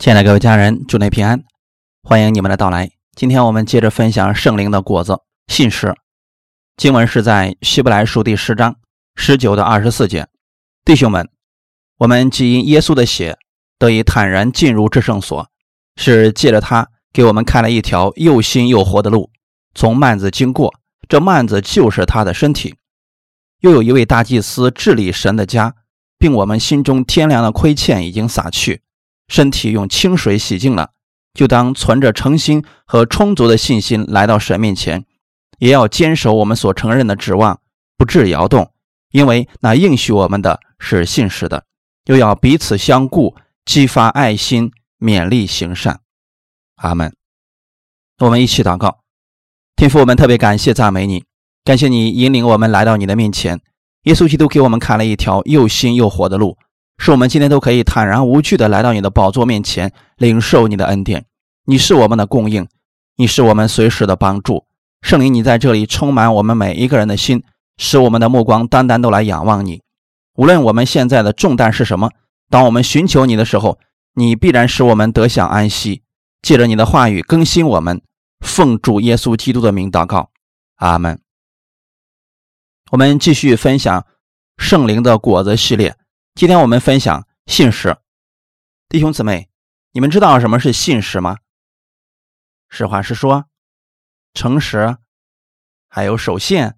亲爱的各位家人，祝您平安，欢迎你们的到来。今天我们接着分享圣灵的果子——信实。经文是在希伯来书第十章十九到二十四节。弟兄们，我们既因耶稣的血得以坦然进入至圣所，是借着他给我们开了一条又新又活的路，从幔子经过。这幔子就是他的身体。又有一位大祭司治理神的家，并我们心中天良的亏欠已经洒去。身体用清水洗净了，就当存着诚心和充足的信心来到神面前，也要坚守我们所承认的指望，不致摇动，因为那应许我们的是信实的。又要彼此相顾，激发爱心，勉励行善。阿门。我们一起祷告，天父，我们特别感谢赞美你，感谢你引领我们来到你的面前。耶稣基督给我们开了一条又新又活的路。是我们今天都可以坦然无惧的来到你的宝座面前，领受你的恩典。你是我们的供应，你是我们随时的帮助。圣灵，你在这里充满我们每一个人的心，使我们的目光单单都来仰望你。无论我们现在的重担是什么，当我们寻求你的时候，你必然使我们得享安息。借着你的话语更新我们，奉主耶稣基督的名祷告，阿门。我们继续分享圣灵的果子系列。今天我们分享信实，弟兄姊妹，你们知道什么是信实吗？实话实说，诚实，还有守信。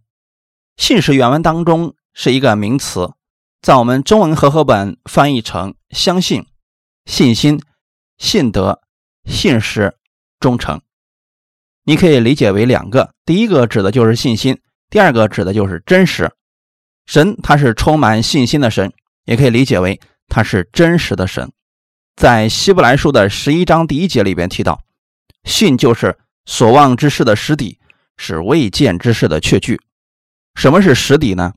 信实原文当中是一个名词，在我们中文和合本翻译成相信、信心、信德、信实、忠诚。你可以理解为两个，第一个指的就是信心，第二个指的就是真实。神他是充满信心的神。也可以理解为他是真实的神，在希伯来书的十一章第一节里边提到，信就是所望之事的实底，是未见之事的确据。什么是实底呢？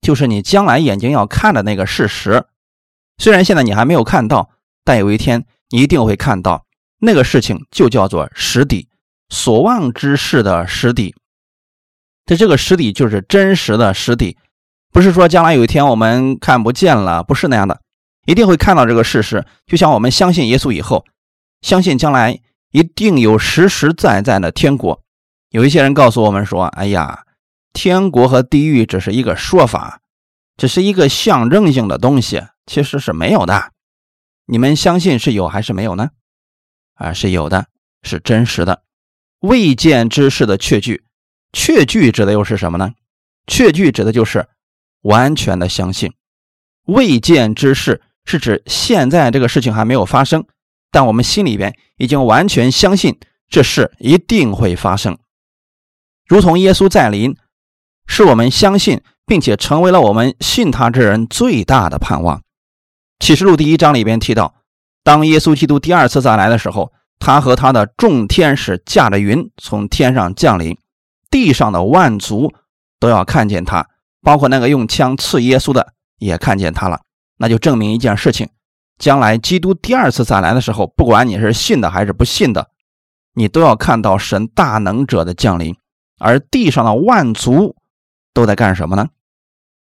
就是你将来眼睛要看的那个事实。虽然现在你还没有看到，但有一天你一定会看到那个事情，就叫做实底，所望之事的实底。这这个实底就是真实的实底。不是说将来有一天我们看不见了，不是那样的，一定会看到这个事实。就像我们相信耶稣以后，相信将来一定有实实在在的天国。有一些人告诉我们说：“哎呀，天国和地狱只是一个说法，只是一个象征性的东西，其实是没有的。”你们相信是有还是没有呢？啊，是有的，是真实的，未见之事的确据。确据指的又是什么呢？确据指的就是。完全的相信，未见之事是指现在这个事情还没有发生，但我们心里边已经完全相信这事一定会发生。如同耶稣再临，是我们相信并且成为了我们信他之人最大的盼望。启示录第一章里边提到，当耶稣基督第二次再来的时候，他和他的众天使驾着云从天上降临，地上的万族都要看见他。包括那个用枪刺耶稣的也看见他了，那就证明一件事情：将来基督第二次再来的时候，不管你是信的还是不信的，你都要看到神大能者的降临。而地上的万族都在干什么呢？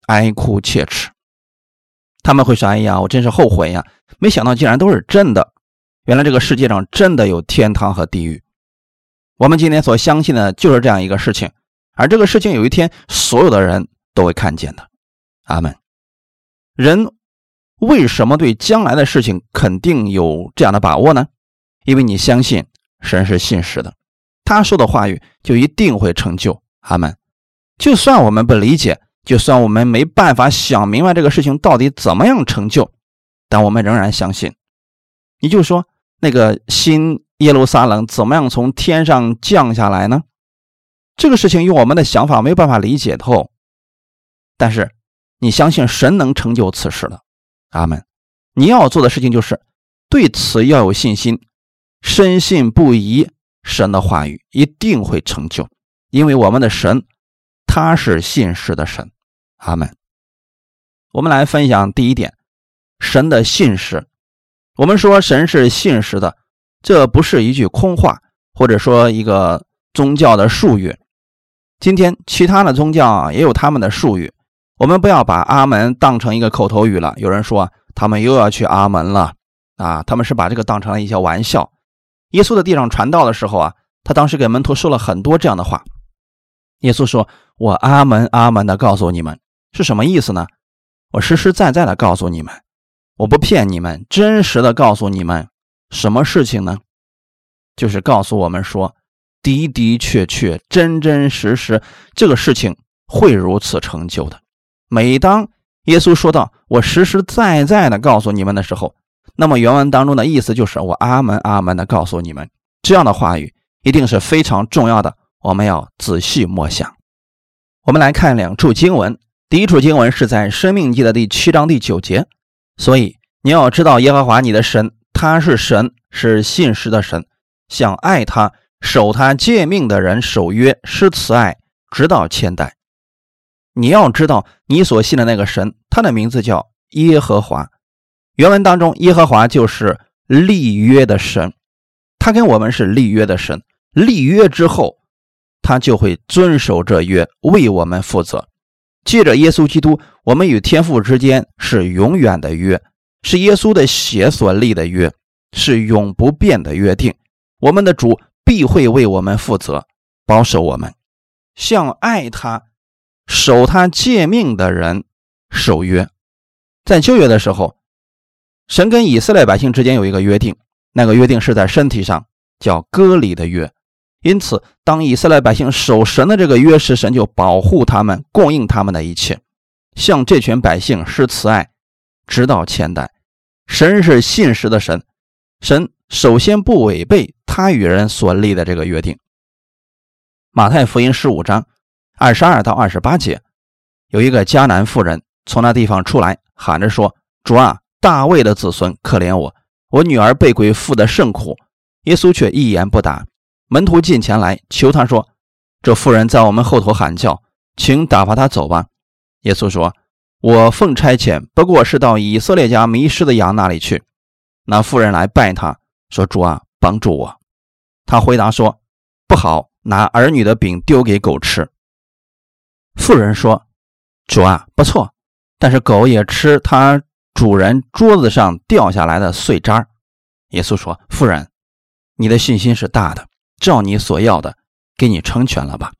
哀哭切齿。他们会说：“哎呀，我真是后悔呀！没想到竟然都是真的。原来这个世界上真的有天堂和地狱。我们今天所相信的就是这样一个事情。而这个事情有一天，所有的人。”都会看见的，阿门。人为什么对将来的事情肯定有这样的把握呢？因为你相信神是信实的，他说的话语就一定会成就，阿门。就算我们不理解，就算我们没办法想明白这个事情到底怎么样成就，但我们仍然相信。你就说那个新耶路撒冷怎么样从天上降下来呢？这个事情用我们的想法没有办法理解透。但是，你相信神能成就此事的，阿门。你要做的事情就是对此要有信心，深信不疑，神的话语一定会成就，因为我们的神他是信实的神，阿门。我们来分享第一点，神的信实。我们说神是信实的，这不是一句空话，或者说一个宗教的术语。今天其他的宗教也有他们的术语。我们不要把阿门当成一个口头语了。有人说他们又要去阿门了啊，他们是把这个当成了一些玩笑。耶稣在地上传道的时候啊，他当时给门徒说了很多这样的话。耶稣说：“我阿门阿门的告诉你们，是什么意思呢？我实实在在的告诉你们，我不骗你们，真实的告诉你们，什么事情呢？就是告诉我们说，的的确确、真真实实，这个事情会如此成就的。每当耶稣说到‘我实实在在的告诉你们’的时候，那么原文当中的意思就是我阿门阿门的告诉你们，这样的话语一定是非常重要的。”我们要仔细默想。我们来看两处经文。第一处经文是在《生命记》的第七章第九节。所以你要知道，耶和华你的神，他是神，是信实的神，想爱他、守他诫命的人，守约施慈爱，直到千代。你要知道，你所信的那个神，他的名字叫耶和华。原文当中，耶和华就是立约的神，他跟我们是立约的神。立约之后。他就会遵守这约，为我们负责。借着耶稣基督，我们与天父之间是永远的约，是耶稣的血所立的约，是永不变的约定。我们的主必会为我们负责，保守我们，像爱他、守他诫命的人守约。在旧约的时候，神跟以色列百姓之间有一个约定，那个约定是在身体上，叫割礼的约。因此，当以色列百姓守神的这个约时，神就保护他们，供应他们的一切，向这群百姓施慈爱，直到千代。神是信实的神，神首先不违背他与人所立的这个约定。马太福音十五章二十二到二十八节，有一个迦南妇人从那地方出来，喊着说：“主啊，大卫的子孙，可怜我，我女儿被鬼附的甚苦。”耶稣却一言不答。门徒进前来求他说：“这妇人在我们后头喊叫，请打发她走吧。”耶稣说：“我奉差遣，不过是到以色列家迷失的羊那里去。”那妇人来拜他说：“主啊，帮助我。”他回答说：“不好，拿儿女的饼丢给狗吃。”妇人说：“主啊，不错，但是狗也吃它主人桌子上掉下来的碎渣。”耶稣说：“妇人，你的信心是大的。”照你所要的，给你成全了吧。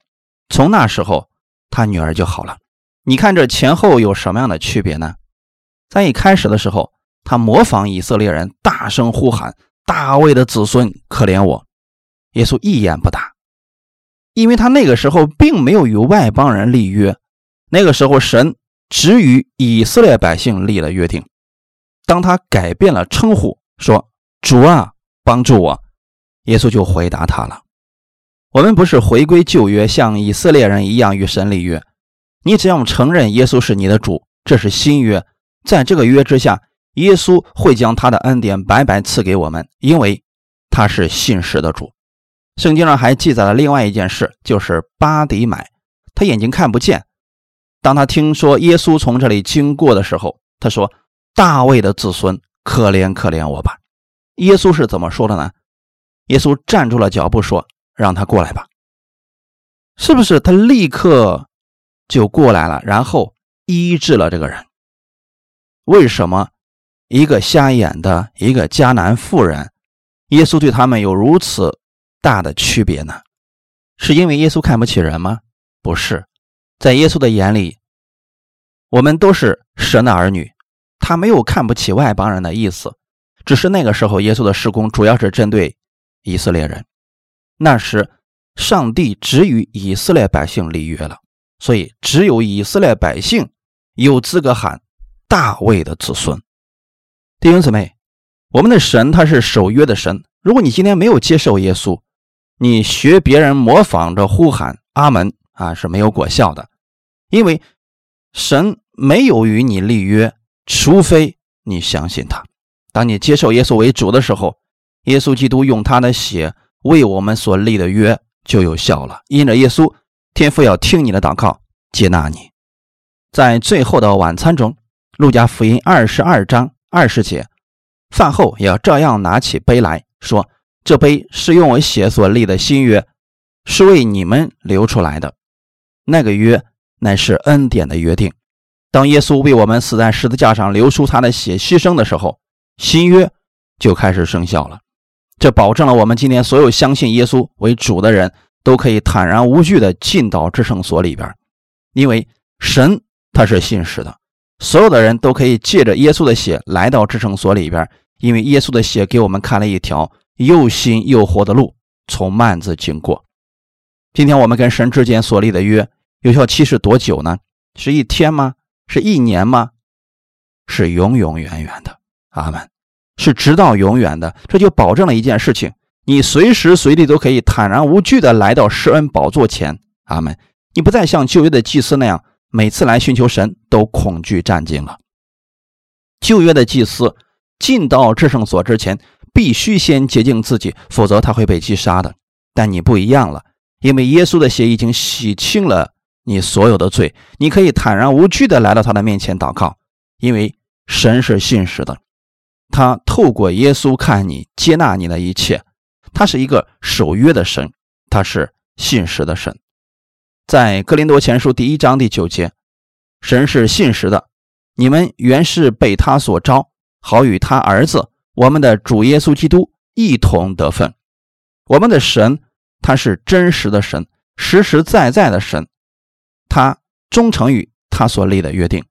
从那时候，他女儿就好了。你看这前后有什么样的区别呢？在一开始的时候，他模仿以色列人，大声呼喊：“大卫的子孙，可怜我！”耶稣一言不答，因为他那个时候并没有与外邦人立约。那个时候，神只与以色列百姓立了约定。当他改变了称呼，说：“主啊，帮助我。”耶稣就回答他了：“我们不是回归旧约，像以色列人一样与神立约。你只要承认耶稣是你的主，这是新约。在这个约之下，耶稣会将他的恩典白白赐给我们，因为他是信实的主。圣经上还记载了另外一件事，就是巴迪买，他眼睛看不见。当他听说耶稣从这里经过的时候，他说：‘大卫的子孙，可怜可怜我吧。’耶稣是怎么说的呢？”耶稣站住了脚步，说：“让他过来吧。”是不是他立刻就过来了，然后医治了这个人？为什么一个瞎眼的，一个迦南妇人，耶稣对他们有如此大的区别呢？是因为耶稣看不起人吗？不是，在耶稣的眼里，我们都是神的儿女，他没有看不起外邦人的意思，只是那个时候耶稣的施工主要是针对。以色列人，那时上帝只与以色列百姓立约了，所以只有以色列百姓有资格喊大卫的子孙。弟兄姊妹，我们的神他是守约的神。如果你今天没有接受耶稣，你学别人模仿着呼喊阿门啊是没有果效的，因为神没有与你立约，除非你相信他。当你接受耶稣为主的时候。耶稣基督用他的血为我们所立的约就有效了。因着耶稣，天父要听你的祷告，接纳你。在最后的晚餐中，路加福音二十二章二十节，饭后也要照样拿起杯来说：“这杯是用我血所立的新约，是为你们流出来的。那个约乃是恩典的约定。当耶稣为我们死在十字架上流出他的血牺牲的时候，新约。”就开始生效了。这保证了我们今天所有相信耶稣为主的人都可以坦然无惧的进到至圣所里边，因为神他是信实的，所有的人都可以借着耶稣的血来到至圣所里边，因为耶稣的血给我们开了一条又新又活的路，从幔子经过。今天我们跟神之间所立的约有效期是多久呢？是一天吗？是一年吗？是永永远远的。阿门。是直到永远的，这就保证了一件事情：你随时随地都可以坦然无惧的来到施恩宝座前。阿门。你不再像旧约的祭司那样，每次来寻求神都恐惧战惊了。旧约的祭司进到至圣所之前，必须先洁净自己，否则他会被击杀的。但你不一样了，因为耶稣的血已经洗清了你所有的罪，你可以坦然无惧的来到他的面前祷告，因为神是信实的。他透过耶稣看你，接纳你的一切。他是一个守约的神，他是信实的神。在哥林多前书第一章第九节，神是信实的。你们原是被他所招，好与他儿子我们的主耶稣基督一同得分。我们的神，他是真实的神，实实在在的神。他忠诚于他所立的约定。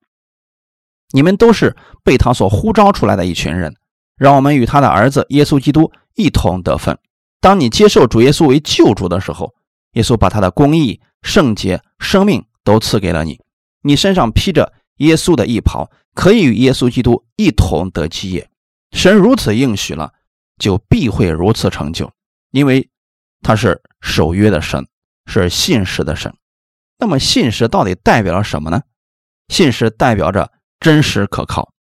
你们都是被他所呼召出来的一群人，让我们与他的儿子耶稣基督一同得分。当你接受主耶稣为救主的时候，耶稣把他的公义、圣洁、生命都赐给了你。你身上披着耶稣的衣袍，可以与耶稣基督一同得基业。神如此应许了，就必会如此成就，因为他是守约的神，是信实的神。那么信实到底代表了什么呢？信实代表着。真实可靠，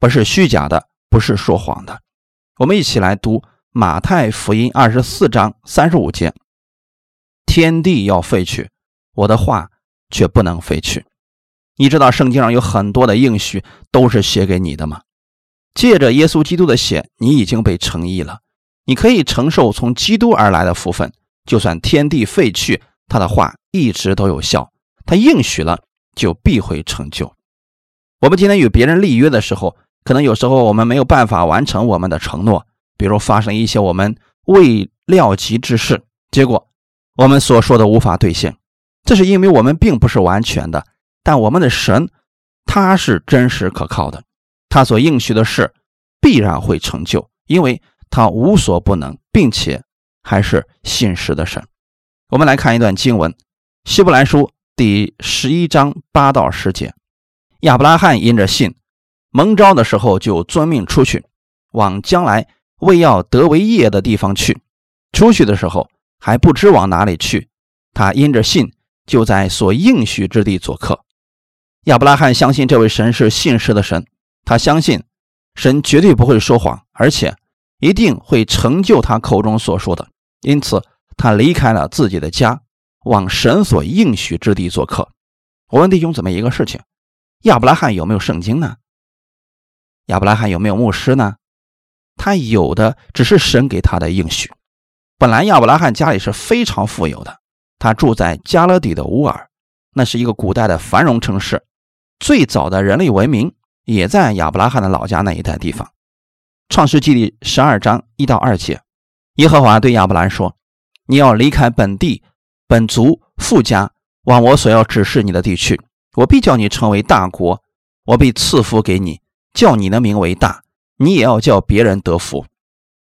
不是虚假的，不是说谎的。我们一起来读马太福音二十四章三十五节：“天地要废去，我的话却不能废去。”你知道圣经上有很多的应许都是写给你的吗？借着耶稣基督的血，你已经被称义了，你可以承受从基督而来的福分。就算天地废去，他的话一直都有效，他应许了就必会成就。我们今天与别人立约的时候，可能有时候我们没有办法完成我们的承诺，比如发生一些我们未料及之事，结果我们所说的无法兑现，这是因为我们并不是完全的。但我们的神他是真实可靠的，他所应许的事必然会成就，因为他无所不能，并且还是信实的神。我们来看一段经文，《希伯来书》第十一章八到十节。亚伯拉罕因着信，蒙召的时候就遵命出去，往将来为要得为业的地方去。出去的时候还不知往哪里去，他因着信就在所应许之地做客。亚伯拉罕相信这位神是信实的神，他相信神绝对不会说谎，而且一定会成就他口中所说的。因此，他离开了自己的家，往神所应许之地做客。我问弟兄姊妹一个事情。亚伯拉罕有没有圣经呢？亚伯拉罕有没有牧师呢？他有的只是神给他的应许。本来亚伯拉罕家里是非常富有的，他住在加勒底的乌尔，那是一个古代的繁荣城市。最早的人类文明也在亚伯拉罕的老家那一带地方。创世纪第十二章一到二节，耶和华对亚伯兰说：“你要离开本地、本族、富家，往我所要指示你的地区。”我必叫你成为大国，我必赐福给你，叫你的名为大，你也要叫别人得福。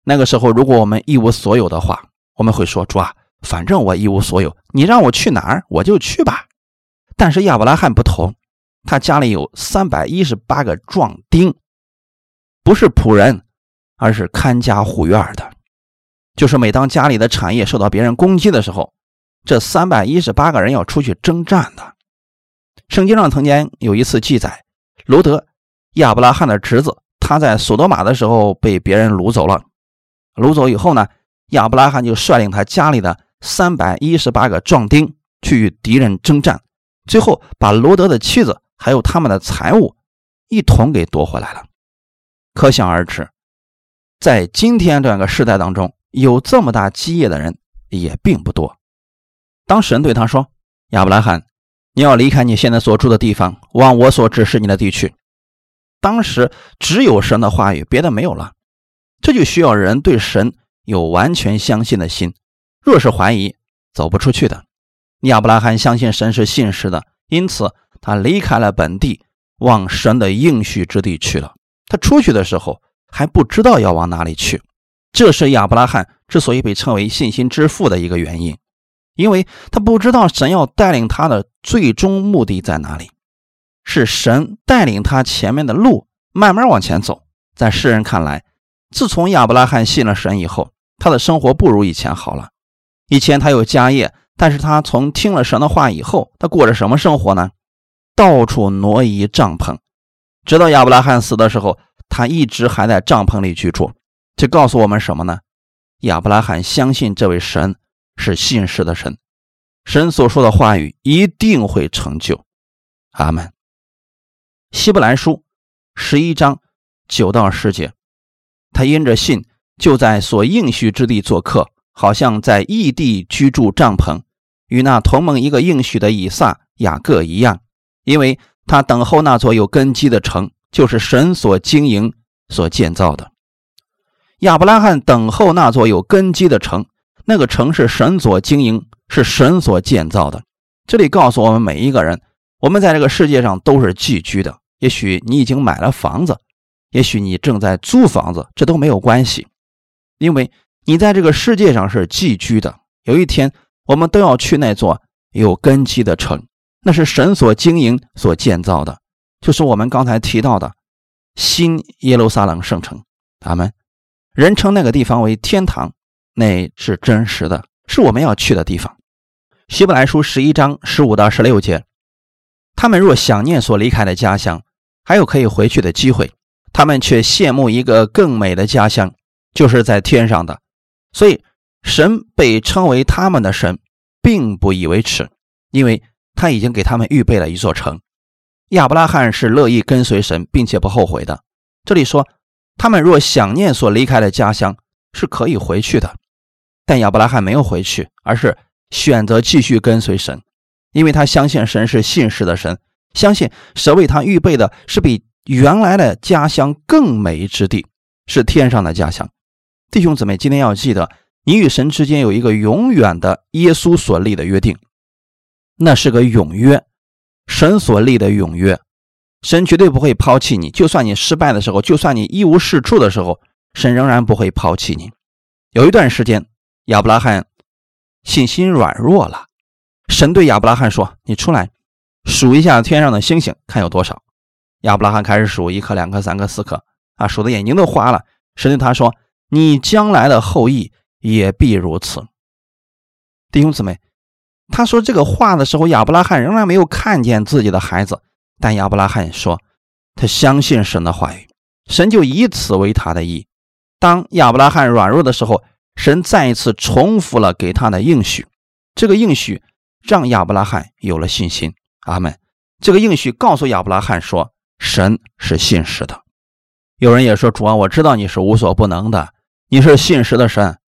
那个时候，如果我们一无所有的话，我们会说：“主啊，反正我一无所有，你让我去哪儿我就去吧。”但是亚伯拉罕不同，他家里有三百一十八个壮丁，不是仆人，而是看家护院的。就是每当家里的产业受到别人攻击的时候，这三百一十八个人要出去征战的。圣经上曾经有一次记载，罗德亚伯拉罕的侄子，他在索多玛的时候被别人掳走了。掳走以后呢，亚伯拉罕就率领他家里的三百一十八个壮丁去与敌人征战，最后把罗德的妻子还有他们的财物一同给夺回来了。可想而知，在今天这样一个时代当中，有这么大基业的人也并不多。当神对他说：“亚伯拉罕。”你要离开你现在所住的地方，往我所指示你的地区。当时只有神的话语，别的没有了。这就需要人对神有完全相信的心。若是怀疑，走不出去的。亚伯拉罕相信神是信实的，因此他离开了本地，往神的应许之地去了。他出去的时候还不知道要往哪里去，这是亚伯拉罕之所以被称为信心之父的一个原因，因为他不知道神要带领他的最终目的在哪里，是神带领他前面的路慢慢往前走。在世人看来，自从亚伯拉罕信了神以后，他的生活不如以前好了。以前他有家业，但是他从听了神的话以后，他过着什么生活呢？到处挪移帐篷，直到亚伯拉罕死的时候，他一直还在帐篷里居住。这告诉我们什么呢？亚伯拉罕相信这位神是信实的神，神所说的话语一定会成就。阿门。希伯来书十一章九到十节，他因着信，就在所应许之地做客。好像在异地居住帐篷，与那同盟一个应许的以撒、雅各一样，因为他等候那座有根基的城，就是神所经营、所建造的。亚伯拉罕等候那座有根基的城，那个城是神所经营、是神所建造的。这里告诉我们每一个人，我们在这个世界上都是寄居的。也许你已经买了房子，也许你正在租房子，这都没有关系，因为。你在这个世界上是寄居的，有一天我们都要去那座有根基的城，那是神所经营、所建造的，就是我们刚才提到的新耶路撒冷圣城。他们人称那个地方为天堂，那是真实的，是我们要去的地方。希伯来书十一章十五到十六节，他们若想念所离开的家乡，还有可以回去的机会，他们却羡慕一个更美的家乡，就是在天上的。所以，神被称为他们的神，并不以为耻，因为他已经给他们预备了一座城。亚伯拉罕是乐意跟随神，并且不后悔的。这里说，他们若想念所离开的家乡，是可以回去的。但亚伯拉罕没有回去，而是选择继续跟随神，因为他相信神是信实的神，相信神为他预备的是比原来的家乡更美之地，是天上的家乡。弟兄姊妹，今天要记得，你与神之间有一个永远的耶稣所立的约定，那是个永约，神所立的永约，神绝对不会抛弃你。就算你失败的时候，就算你一无是处的时候，神仍然不会抛弃你。有一段时间，亚伯拉罕信心软弱了，神对亚伯拉罕说：“你出来数一下天上的星星，看有多少。”亚伯拉罕开始数，一颗、两颗、三颗、四颗，啊，数的眼睛都花了。神对他说。你将来的后裔也必如此，弟兄姊妹。他说这个话的时候，亚伯拉罕仍然没有看见自己的孩子，但亚伯拉罕说他相信神的话语，神就以此为他的意。当亚伯拉罕软弱的时候，神再一次重复了给他的应许，这个应许让亚伯拉罕有了信心。阿门。这个应许告诉亚伯拉罕说，神是信实的。有人也说主啊，我知道你是无所不能的。你是信实的神，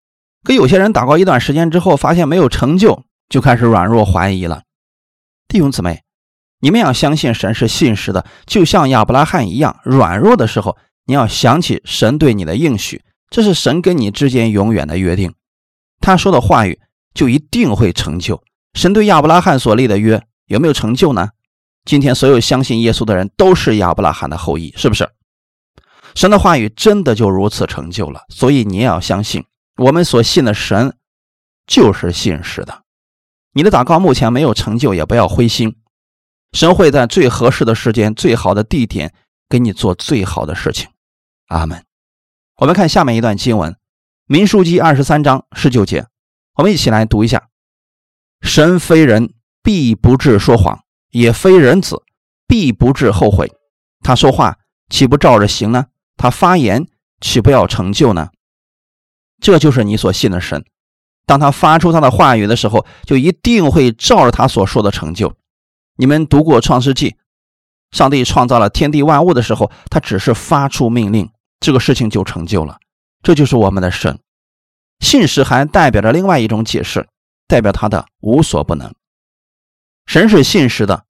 可有些人祷告一段时间之后，发现没有成就，就开始软弱怀疑了。弟兄姊妹，你们要相信神是信实的，就像亚伯拉罕一样，软弱的时候，你要想起神对你的应许，这是神跟你之间永远的约定，他说的话语就一定会成就。神对亚伯拉罕所立的约有没有成就呢？今天所有相信耶稣的人都是亚伯拉罕的后裔，是不是？神的话语真的就如此成就了，所以你也要相信，我们所信的神就是信实的。你的祷告目前没有成就，也不要灰心，神会在最合适的时间、最好的地点给你做最好的事情。阿门。我们看下面一段经文，《民数记》二十三章十九节，我们一起来读一下：神非人，必不至说谎；也非人子，必不至后悔。他说话岂不照着行呢？他发言岂不要成就呢？这就是你所信的神。当他发出他的话语的时候，就一定会照着他所说的成就。你们读过创世纪，上帝创造了天地万物的时候，他只是发出命令，这个事情就成就了。这就是我们的神。信实还代表着另外一种解释，代表他的无所不能。神是信实的，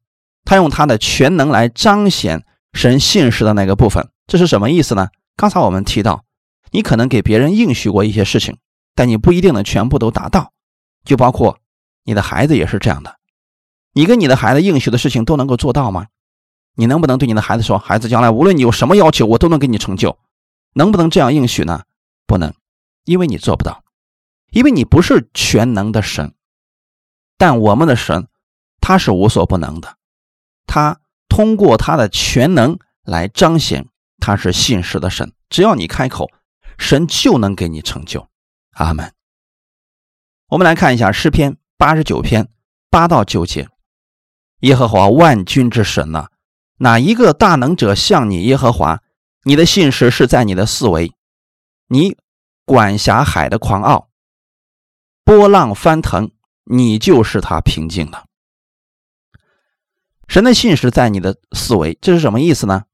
他用他的全能来彰显神信实的那个部分。这是什么意思呢？刚才我们提到，你可能给别人应许过一些事情，但你不一定能全部都达到。就包括你的孩子也是这样的，你跟你的孩子应许的事情都能够做到吗？你能不能对你的孩子说，孩子将来无论你有什么要求，我都能给你成就？能不能这样应许呢？不能，因为你做不到，因为你不是全能的神。但我们的神，他是无所不能的，他通过他的全能来彰显他是信实的神。只要你开口，神就能给你成就。阿门。我们来看一下诗篇八十九篇八到九节：耶和华万军之神呐，哪一个大能者像你？耶和华，你的信实是在你的四维，你管辖海的狂傲，波浪翻腾，你就是他平静的。神的信实在你的四维，这是什么意思呢？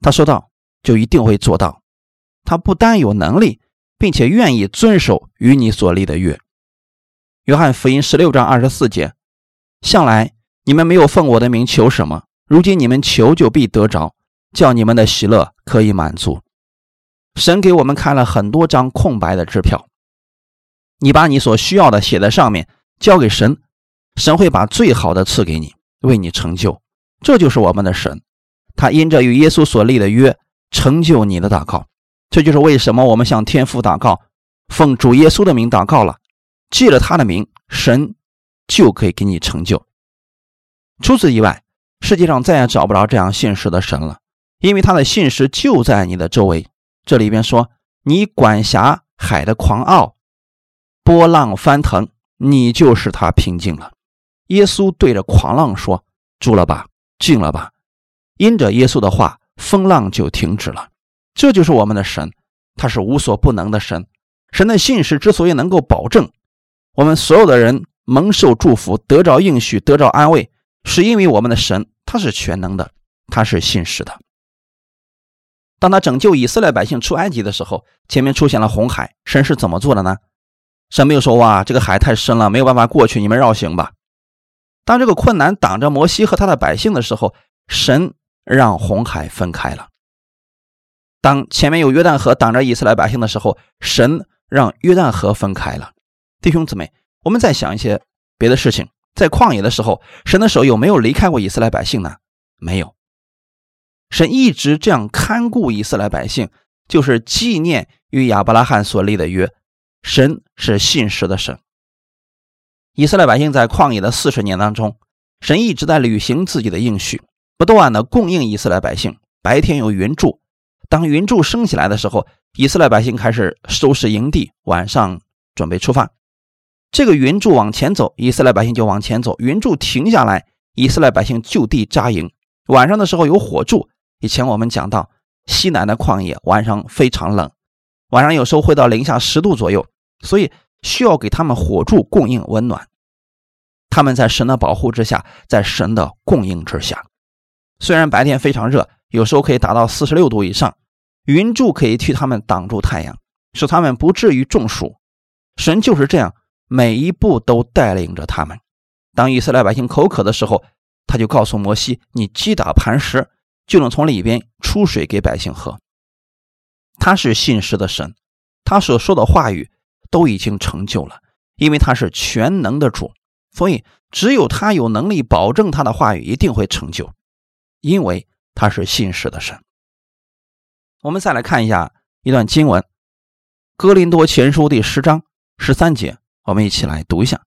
他说到。就一定会做到。他不单有能力，并且愿意遵守与你所立的约。约翰福音十六章二十四节：向来你们没有奉我的名求什么，如今你们求就必得着，叫你们的喜乐可以满足。神给我们开了很多张空白的支票，你把你所需要的写在上面，交给神，神会把最好的赐给你，为你成就。这就是我们的神，他因着与耶稣所立的约。成就你的祷告，这就是为什么我们向天父祷告，奉主耶稣的名祷告了，记了他的名，神就可以给你成就。除此以外，世界上再也找不着这样信实的神了，因为他的信实就在你的周围。这里边说，你管辖海的狂傲，波浪翻腾，你就是他平静了。耶稣对着狂浪说：“住了吧，静了吧。”因着耶稣的话。风浪就停止了，这就是我们的神，他是无所不能的神。神的信实之所以能够保证我们所有的人蒙受祝福、得着应许、得着安慰，是因为我们的神他是全能的，他是信实的。当他拯救以色列百姓出埃及的时候，前面出现了红海，神是怎么做的呢？神没有说：“哇，这个海太深了，没有办法过去，你们绕行吧。”当这个困难挡着摩西和他的百姓的时候，神。让红海分开了。当前面有约旦河挡着以色列百姓的时候，神让约旦河分开了。弟兄姊妹，我们再想一些别的事情，在旷野的时候，神的手有没有离开过以色列百姓呢？没有。神一直这样看顾以色列百姓，就是纪念与亚伯拉罕所立的约。神是信实的神。以色列百姓在旷野的四十年当中，神一直在履行自己的应许。不断的供应以色列百姓。白天有云柱，当云柱升起来的时候，以色列百姓开始收拾营地。晚上准备出发，这个云柱往前走，以色列百姓就往前走；云柱停下来，以色列百姓就地扎营。晚上的时候有火柱。以前我们讲到西南的旷野晚上非常冷，晚上有时候会到零下十度左右，所以需要给他们火柱供应温暖。他们在神的保护之下，在神的供应之下。虽然白天非常热，有时候可以达到四十六度以上，云柱可以替他们挡住太阳，使他们不至于中暑。神就是这样，每一步都带领着他们。当以色列百姓口渴的时候，他就告诉摩西：“你击打磐石，就能从里边出水给百姓喝。”他是信实的神，他所说的话语都已经成就了，因为他是全能的主，所以只有他有能力保证他的话语一定会成就。因为他是信实的神。我们再来看一下一段经文，《哥林多前书》第十章十三节，我们一起来读一下：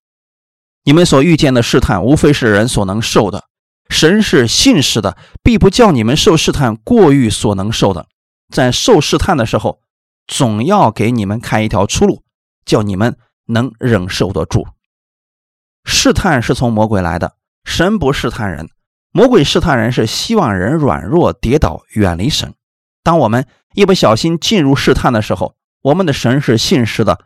你们所遇见的试探，无非是人所能受的；神是信实的，必不叫你们受试探过于所能受的。在受试探的时候，总要给你们开一条出路，叫你们能忍受得住。试探是从魔鬼来的，神不试探人。魔鬼试探人是希望人软弱跌倒，远离神。当我们一不小心进入试探的时候，我们的神是信实的，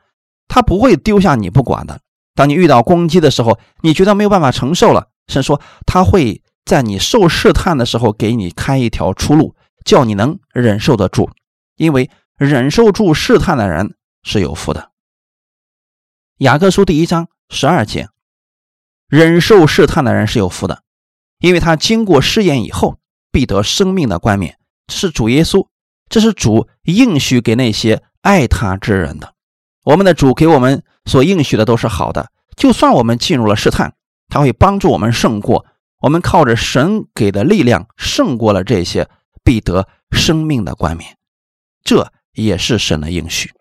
他不会丢下你不管的。当你遇到攻击的时候，你觉得没有办法承受了，神说他会在你受试探的时候给你开一条出路，叫你能忍受得住。因为忍受住试探的人是有福的。雅各书第一章十二节，忍受试探的人是有福的。因为他经过试验以后，必得生命的冠冕。这是主耶稣这是主应许给那些爱他之人的。我们的主给我们所应许的都是好的，就算我们进入了试探，他会帮助我们胜过。我们靠着神给的力量胜过了这些，必得生命的冠冕。这也是神的应许。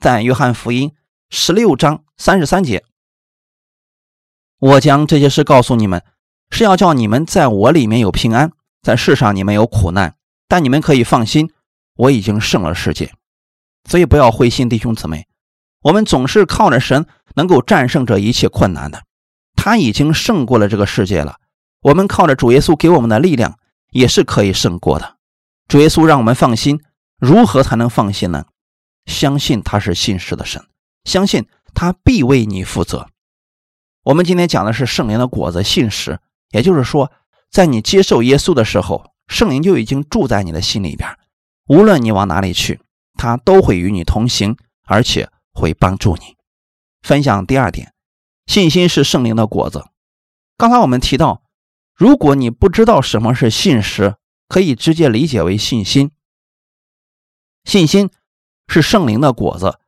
在约翰福音十六章三十三节，我将这些事告诉你们，是要叫你们在我里面有平安，在世上你们有苦难，但你们可以放心，我已经胜了世界。所以不要灰心，弟兄姊妹。我们总是靠着神能够战胜这一切困难的，他已经胜过了这个世界了。我们靠着主耶稣给我们的力量，也是可以胜过的。主耶稣让我们放心，如何才能放心呢？相信他是信实的神，相信他必为你负责。我们今天讲的是圣灵的果子，信实，也就是说，在你接受耶稣的时候，圣灵就已经住在你的心里边，无论你往哪里去，他都会与你同行，而且。会帮助你分享第二点，信心是圣灵的果子。刚才我们提到，如果你不知道什么是信实，可以直接理解为信心。信心是圣灵的果子，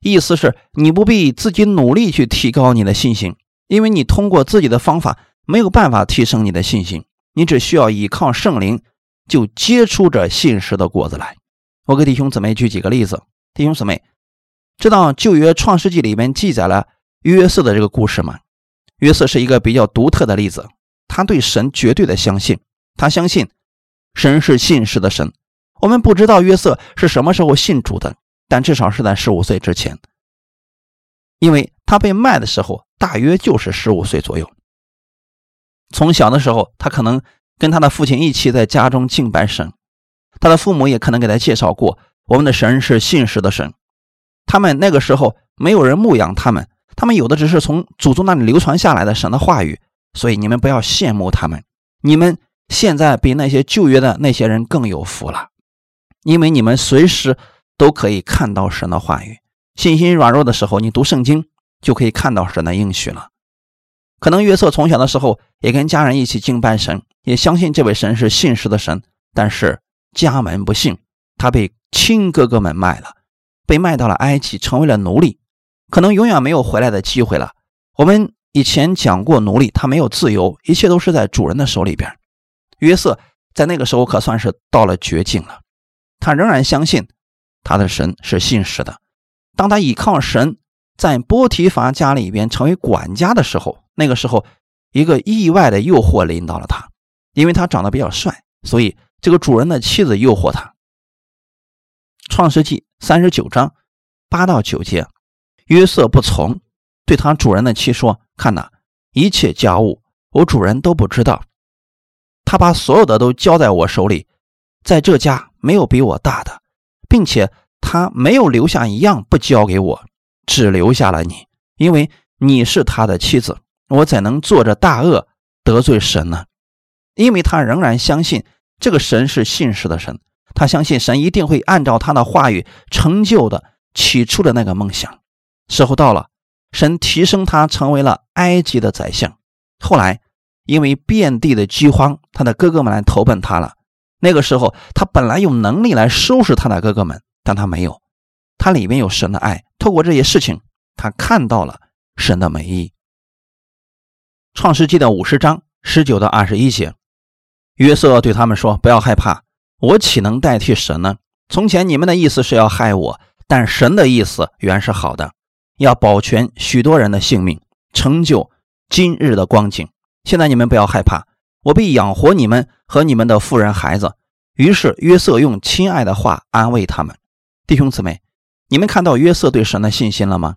意思是你不必自己努力去提高你的信心，因为你通过自己的方法没有办法提升你的信心，你只需要依靠圣灵，就结出这信实的果子来。我给弟兄姊妹举几个例子，弟兄姊妹。知道旧约创世纪里面记载了约瑟的这个故事吗？约瑟是一个比较独特的例子，他对神绝对的相信，他相信神是信实的神。我们不知道约瑟是什么时候信主的，但至少是在十五岁之前，因为他被卖的时候大约就是十五岁左右。从小的时候，他可能跟他的父亲一起在家中敬拜神，他的父母也可能给他介绍过，我们的神是信实的神。他们那个时候没有人牧养他们，他们有的只是从祖宗那里流传下来的神的话语，所以你们不要羡慕他们。你们现在比那些旧约的那些人更有福了，因为你们随时都可以看到神的话语。信心软弱的时候，你读圣经就可以看到神的应许了。可能约瑟从小的时候也跟家人一起敬拜神，也相信这位神是信实的神，但是家门不幸，他被亲哥哥们卖了。被卖到了埃及，成为了奴隶，可能永远没有回来的机会了。我们以前讲过，奴隶他没有自由，一切都是在主人的手里边。约瑟在那个时候可算是到了绝境了，他仍然相信他的神是信实的。当他倚靠神在波提乏家里边成为管家的时候，那个时候一个意外的诱惑临到了他，因为他长得比较帅，所以这个主人的妻子诱惑他。创世纪三十九章八到九节，约瑟不从，对他主人的妻说：“看呐，一切家务我主人都不知道，他把所有的都交在我手里，在这家没有比我大的，并且他没有留下一样不交给我，只留下了你，因为你是他的妻子，我怎能做着大恶得罪神呢？因为他仍然相信这个神是信实的神。”他相信神一定会按照他的话语成就的起初的那个梦想。时候到了，神提升他成为了埃及的宰相。后来因为遍地的饥荒，他的哥哥们来投奔他了。那个时候他本来有能力来收拾他的哥哥们，但他没有。他里面有神的爱，透过这些事情，他看到了神的美意。创世纪的五十章十九到二十一节，约瑟对他们说：“不要害怕。”我岂能代替神呢？从前你们的意思是要害我，但神的意思原是好的，要保全许多人的性命，成就今日的光景。现在你们不要害怕，我必养活你们和你们的妇人孩子。于是约瑟用亲爱的话安慰他们。弟兄姊妹，你们看到约瑟对神的信心了吗？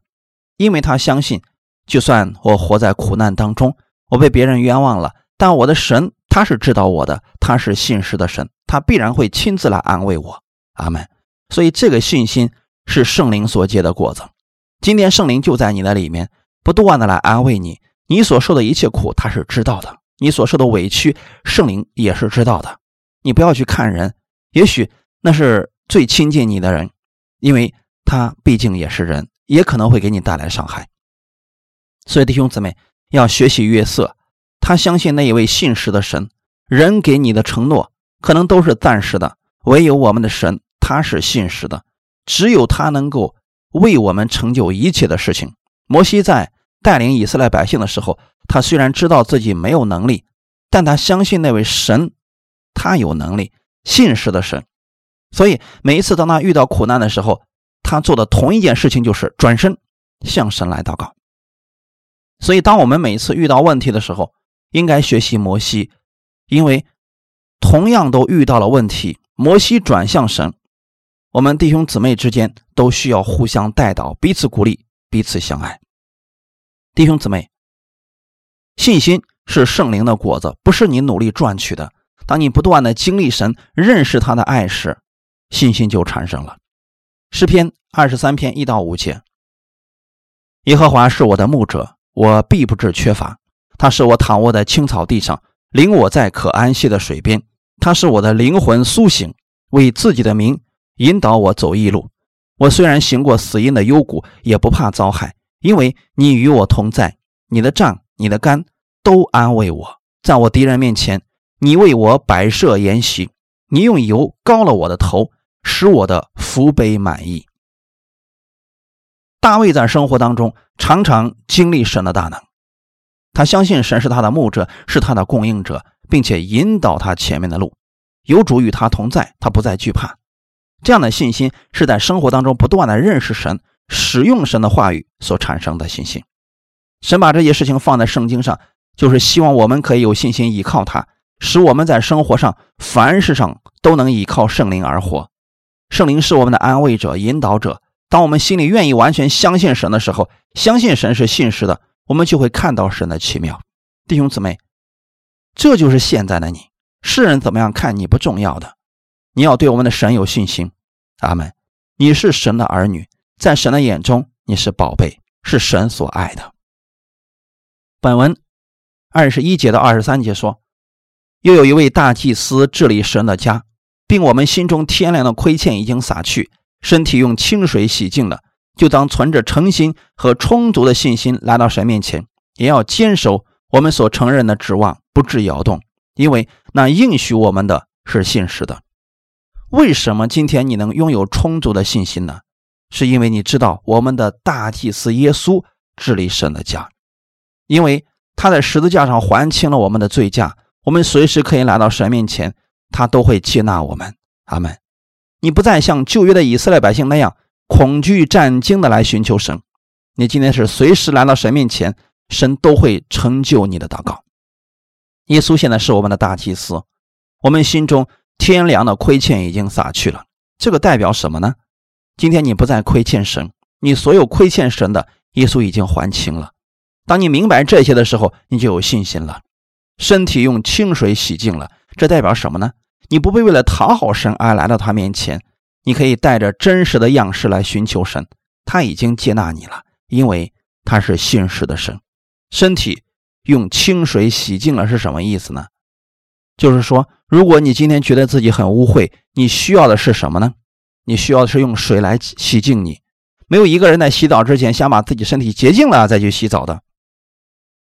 因为他相信，就算我活在苦难当中，我被别人冤枉了，但我的神他是知道我的，他是信实的神。他必然会亲自来安慰我，阿门。所以这个信心是圣灵所结的果子。今天圣灵就在你的里面，不断的来安慰你。你所受的一切苦，他是知道的；你所受的委屈，圣灵也是知道的。你不要去看人，也许那是最亲近你的人，因为他毕竟也是人，也可能会给你带来伤害。所以弟兄姊妹要学习约瑟，他相信那一位信实的神，人给你的承诺。可能都是暂时的，唯有我们的神，他他是信实的，只有他能够为我们成就一切的事情。摩西在带领以色列百姓的时候，他虽然知道自己没有能力，但他相信那位神，他有能力，信实的神。所以每一次当他遇到苦难的时候，他做的同一件事情就是转身向神来祷告。所以，当我们每次遇到问题的时候，应该学习摩西，因为同样都遇到了问题，摩西转向神，我们弟兄姊妹之间都需要互相带导，彼此鼓励，彼此相爱。弟兄姊妹，信心是圣灵的果子，不是你努力赚取的。当你不断的经历神、认识他的爱时，信心就产生了。诗篇二十三篇一到五节：耶和华是我的牧者。我必不致缺乏，他使我躺卧在青草地上，领我在可安息的水边。他使我的灵魂苏醒，为自己的名引导我走义路。我虽然行过死荫的幽谷，也不怕遭害，因为你与我同在。你的杖、你的竿都安慰我。在我敌人面前，你为我摆设筵席，你用油膏了我的头，使我的福杯满意。大卫在生活当中常常经历神的大能，他相信神是他的牧者，是他的供应者，并且引导他前面的路。有主与他同在，他不再惧怕。这样的信心是在生活当中不断的认识神、使用神的话语所产生的信心。神把这些事情放在圣经上，就是希望我们可以有信心依靠他，使我们在生活上凡事上都能依靠圣灵而活。圣灵是我们的安慰者、引导者。当我们心里愿意完全相信神的时候，相信神是信实的，我们就会看到神的奇妙。弟兄姊妹，这就是现在的你。世人怎么样看你不重要的，你要对我们的神有信心。阿门。你是神的儿女，在神的眼中你是宝贝，是神所爱的。本文二十一节到二十三节说，又有一位大祭司治理神的家，并我们心中天良的亏欠已经洒去。身体用清水洗净了，就当存着诚心和充足的信心来到神面前，也要坚守我们所承认的指望，不致摇动，因为那应许我们的是信实的。为什么今天你能拥有充足的信心呢？是因为你知道我们的大祭司耶稣治理神的家，因为他在十字架上还清了我们的罪债，我们随时可以来到神面前，他都会接纳我们。阿门。你不再像旧约的以色列百姓那样恐惧战惊的来寻求神，你今天是随时来到神面前，神都会成就你的祷告。耶稣现在是我们的大祭司，我们心中天良的亏欠已经洒去了。这个代表什么呢？今天你不再亏欠神，你所有亏欠神的，耶稣已经还清了。当你明白这些的时候，你就有信心了。身体用清水洗净了，这代表什么呢？你不必为了讨好神而来到他面前，你可以带着真实的样式来寻求神，他已经接纳你了，因为他是信实的神。身体用清水洗净了是什么意思呢？就是说，如果你今天觉得自己很污秽，你需要的是什么呢？你需要的是用水来洗净你。没有一个人在洗澡之前想把自己身体洁净了再去洗澡的。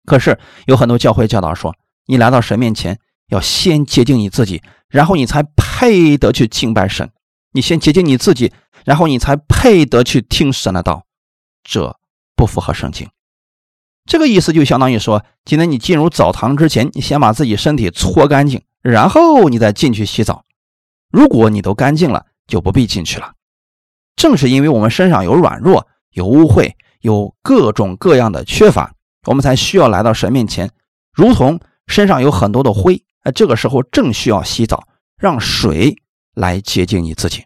可是有很多教会教导说，你来到神面前要先洁净你自己。然后你才配得去敬拜神，你先洁净你自己，然后你才配得去听神的道，这不符合圣经。这个意思就相当于说，今天你进入澡堂之前，你先把自己身体搓干净，然后你再进去洗澡。如果你都干净了，就不必进去了。正是因为我们身上有软弱、有污秽、有各种各样的缺乏，我们才需要来到神面前，如同身上有很多的灰。哎，这个时候正需要洗澡，让水来洁净你自己。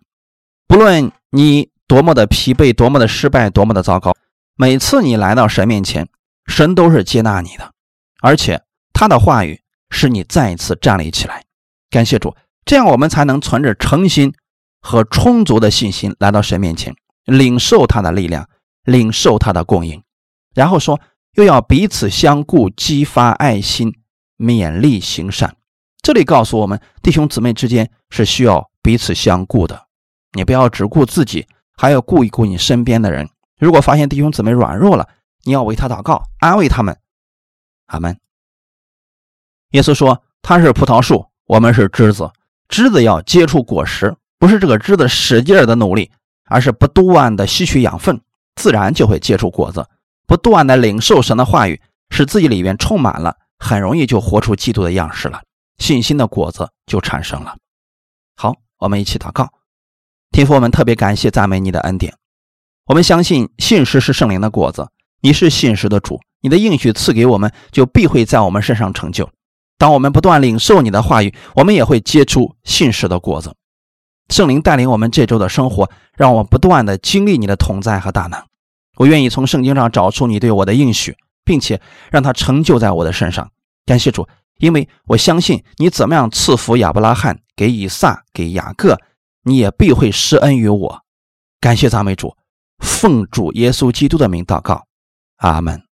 不论你多么的疲惫，多么的失败，多么的糟糕，每次你来到神面前，神都是接纳你的，而且他的话语使你再一次站立起来。感谢主，这样我们才能存着诚心和充足的信心来到神面前，领受他的力量，领受他的供应。然后说，又要彼此相顾，激发爱心，勉励行善。这里告诉我们，弟兄姊妹之间是需要彼此相顾的。你不要只顾自己，还要顾一顾你身边的人。如果发现弟兄姊妹软弱了，你要为他祷告，安慰他们。阿门。耶稣说：“他是葡萄树，我们是枝子。枝子要结出果实，不是这个枝子使劲的努力，而是不断的吸取养分，自然就会结出果子。不断的领受神的话语，使自己里面充满了，很容易就活出基督的样式了，信心的果子就产生了。好，我们一起祷告，天父，我们特别感谢赞美你的恩典。我们相信信实是圣灵的果子，你是信实的主，你的应许赐给我们，就必会在我们身上成就。当我们不断领受你的话语，我们也会结出信实的果子。圣灵带领我们这周的生活，让我们不断的经历你的同在和大能。我愿意从圣经上找出你对我的应许，并且让它成就在我的身上。感谢主，因为我相信你怎么样赐福亚伯拉罕，给以撒，给雅各，你也必会施恩于我。感谢赞美主，奉主耶稣基督的名祷告，阿门。